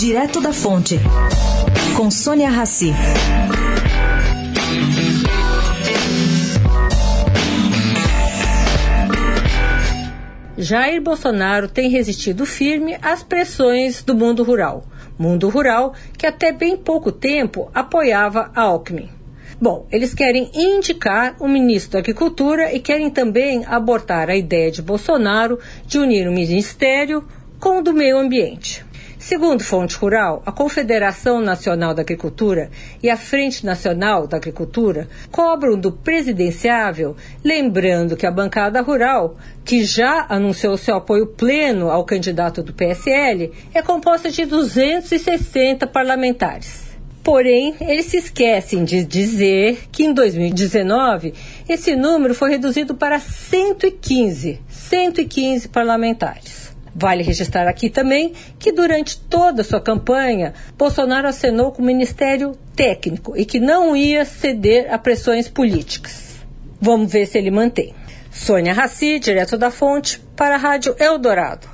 Direto da Fonte, com Sônia Rassi. Jair Bolsonaro tem resistido firme às pressões do mundo rural. Mundo rural que até bem pouco tempo apoiava a Alckmin. Bom, eles querem indicar o ministro da Agricultura e querem também abortar a ideia de Bolsonaro de unir o ministério com o do meio ambiente. Segundo Fonte Rural, a Confederação Nacional da Agricultura e a Frente Nacional da Agricultura cobram do presidenciável, lembrando que a bancada rural, que já anunciou seu apoio pleno ao candidato do PSL, é composta de 260 parlamentares. Porém, eles se esquecem de dizer que em 2019 esse número foi reduzido para 115, 115 parlamentares. Vale registrar aqui também que durante toda a sua campanha, Bolsonaro acenou com o Ministério Técnico e que não ia ceder a pressões políticas. Vamos ver se ele mantém. Sônia Raci, direto da fonte, para a Rádio Eldorado.